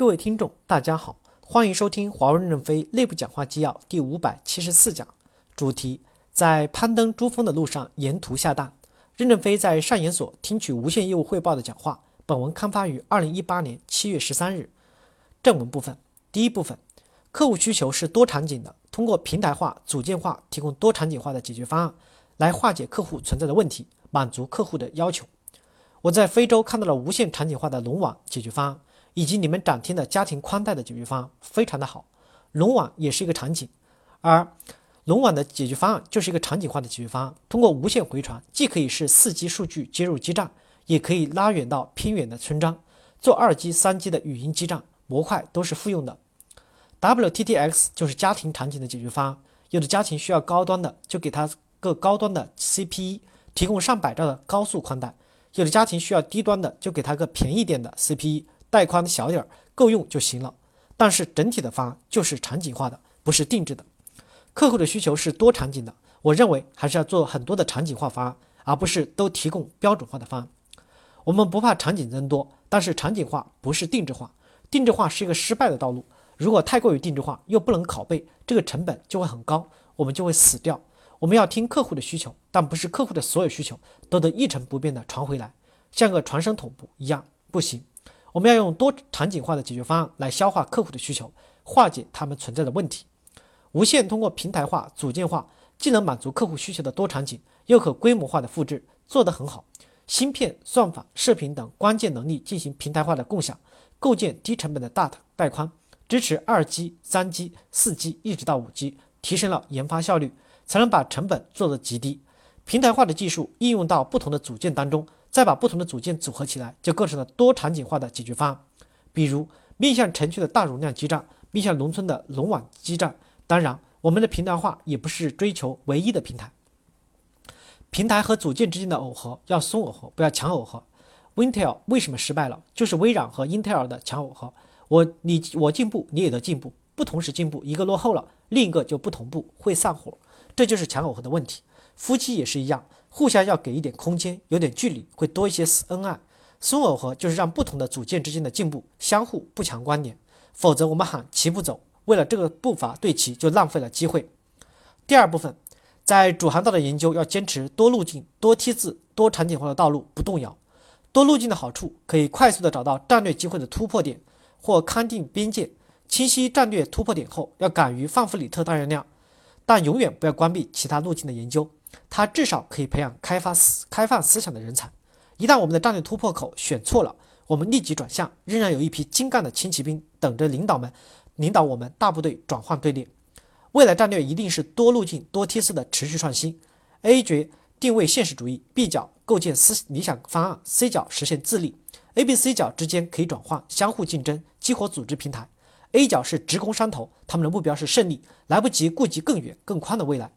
各位听众，大家好，欢迎收听华为任正非内部讲话纪要第五百七十四讲，主题在攀登珠峰的路上沿途下蛋。任正非在上研所听取无线业务汇报的讲话。本文刊发于二零一八年七月十三日。正文部分，第一部分，客户需求是多场景的，通过平台化、组件化提供多场景化的解决方案，来化解客户存在的问题，满足客户的要求。我在非洲看到了无线场景化的龙网解决方案。以及你们展厅的家庭宽带的解决方案非常的好，龙网也是一个场景，而龙网的解决方案就是一个场景化的解决方案。通过无线回传，既可以是四 G 数据接入基站，也可以拉远到偏远的村庄，做二 G、三 G 的语音基站模块都是复用的。WTTX 就是家庭场景的解决方案，有的家庭需要高端的，就给他个高端的 CPE，提供上百兆的高速宽带；有的家庭需要低端的，就给他个便宜点的 CPE。带宽小点儿够用就行了，但是整体的方案就是场景化的，不是定制的。客户的需求是多场景的，我认为还是要做很多的场景化方案，而不是都提供标准化的方案。我们不怕场景增多，但是场景化不是定制化，定制化是一个失败的道路。如果太过于定制化又不能拷贝，这个成本就会很高，我们就会死掉。我们要听客户的需求，但不是客户的所有需求都得一成不变的传回来，像个传声筒一样不行。我们要用多场景化的解决方案来消化客户的需求，化解他们存在的问题。无线通过平台化、组件化，既能满足客户需求的多场景，又可规模化的复制，做得很好。芯片、算法、射频等关键能力进行平台化的共享，构建低成本的大带宽，支持二 G、三 G、四 G 一直到五 G，提升了研发效率，才能把成本做得极低。平台化的技术应用到不同的组件当中。再把不同的组件组合起来，就构成了多场景化的解决方案。比如面向城区的大容量基站，面向农村的龙网基站。当然，我们的平台化也不是追求唯一的平台。平台和组件之间的耦合要松耦合，不要强耦合。Intel 为什么失败了？就是微软和英特尔的强耦合。我你我进步，你也得进步，不同时进步，一个落后了，另一个就不同步，会散伙。这就是强耦合的问题。夫妻也是一样。互相要给一点空间，有点距离会多一些恩爱。松耦合就是让不同的组件之间的进步相互不强关联，否则我们喊齐步走，为了这个步伐对齐就浪费了机会。第二部分，在主航道的研究要坚持多路径、多梯次、多场景化的道路不动摇。多路径的好处可以快速的找到战略机会的突破点或勘定边界，清晰战略突破点后要敢于放弗里特大容量，但永远不要关闭其他路径的研究。它至少可以培养开发思开放思想的人才。一旦我们的战略突破口选错了，我们立即转向，仍然有一批精干的轻骑兵等着领导们领导我们大部队转换队列。未来战略一定是多路径、多梯次的持续创新。A 角定位现实主义，B 角构建思理想方案，C 角实现自立。A、B、C 角之间可以转换，相互竞争，激活组织平台。A 角是直攻山头，他们的目标是胜利，来不及顾及更远更宽的未来。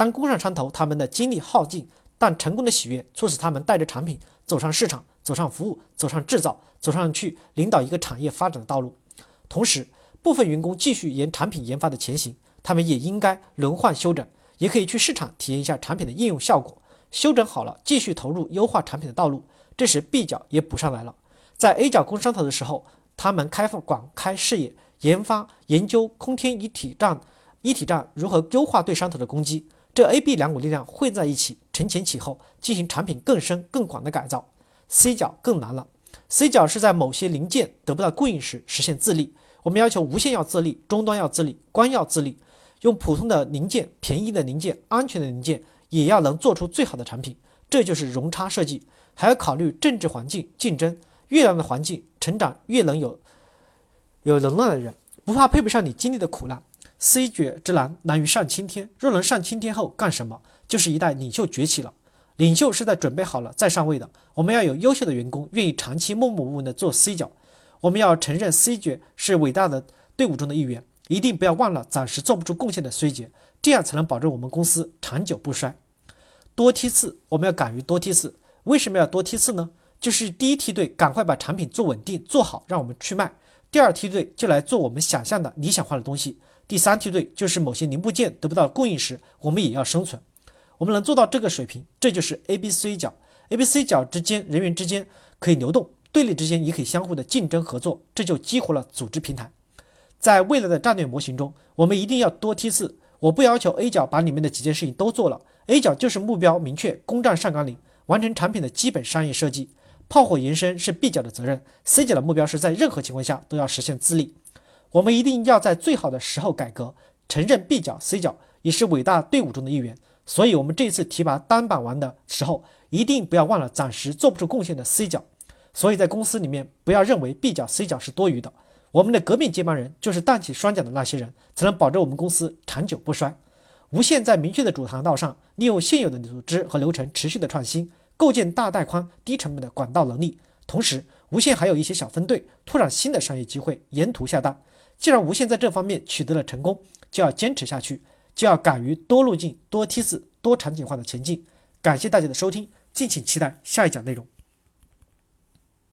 当攻上山头，他们的精力耗尽，但成功的喜悦促使他们带着产品走上市场，走上服务，走上制造，走上去领导一个产业发展的道路。同时，部分员工继续沿产品研发的前行，他们也应该轮换休整，也可以去市场体验一下产品的应用效果。休整好了，继续投入优化产品的道路。这时 B 角也补上来了，在 A 角攻山头的时候，他们开放广开视野，研发研究空天一体战，一体战如何优化对山头的攻击。这 A、B 两股力量汇在一起，承前启后，进行产品更深更广的改造。C 角更难了，C 角是在某些零件得不到供应时实现自立。我们要求无线要自立，终端要自立，光要自立。用普通的零件、便宜的零件、安全的零件，也要能做出最好的产品。这就是容差设计，还要考虑政治环境、竞争。越难的环境，成长越能有有能耐的人，不怕配不上你经历的苦难。C 角之难，难于上青天。若能上青天后干什么？就是一代领袖崛起了。领袖是在准备好了再上位的。我们要有优秀的员工，愿意长期默默无闻的做 C 角。我们要承认 C 角是伟大的队伍中的一员，一定不要忘了暂时做不出贡献的 C 角，这样才能保证我们公司长久不衰。多梯次，我们要敢于多梯次。为什么要多梯次呢？就是第一梯队赶快把产品做稳定、做好，让我们去卖；第二梯队就来做我们想象的理想化的东西。第三梯队就是某些零部件得不到供应时，我们也要生存。我们能做到这个水平，这就是 A、B、C 角。A、B、C 角之间人员之间可以流动，对立之间也可以相互的竞争合作，这就激活了组织平台。在未来的战略模型中，我们一定要多梯次。我不要求 A 角把里面的几件事情都做了，A 角就是目标明确，攻占上甘岭，完成产品的基本商业设计。炮火延伸是 B 角的责任，C 角的目标是在任何情况下都要实现自立。我们一定要在最好的时候改革，承认 B 角、C 角也是伟大队伍中的一员。所以，我们这次提拔单板王的时候，一定不要忘了暂时做不出贡献的 C 角。所以在公司里面，不要认为 B 角、C 角是多余的。我们的革命接班人就是担起双脚的那些人，才能保证我们公司长久不衰。无限在明确的主航道上，利用现有的组织和流程持续的创新，构建大带宽、低成本的管道能力。同时，无限还有一些小分队，拓展新的商业机会，沿途下蛋。既然无线在这方面取得了成功，就要坚持下去，就要敢于多路径、多梯次、多场景化的前进。感谢大家的收听，敬请期待下一讲内容。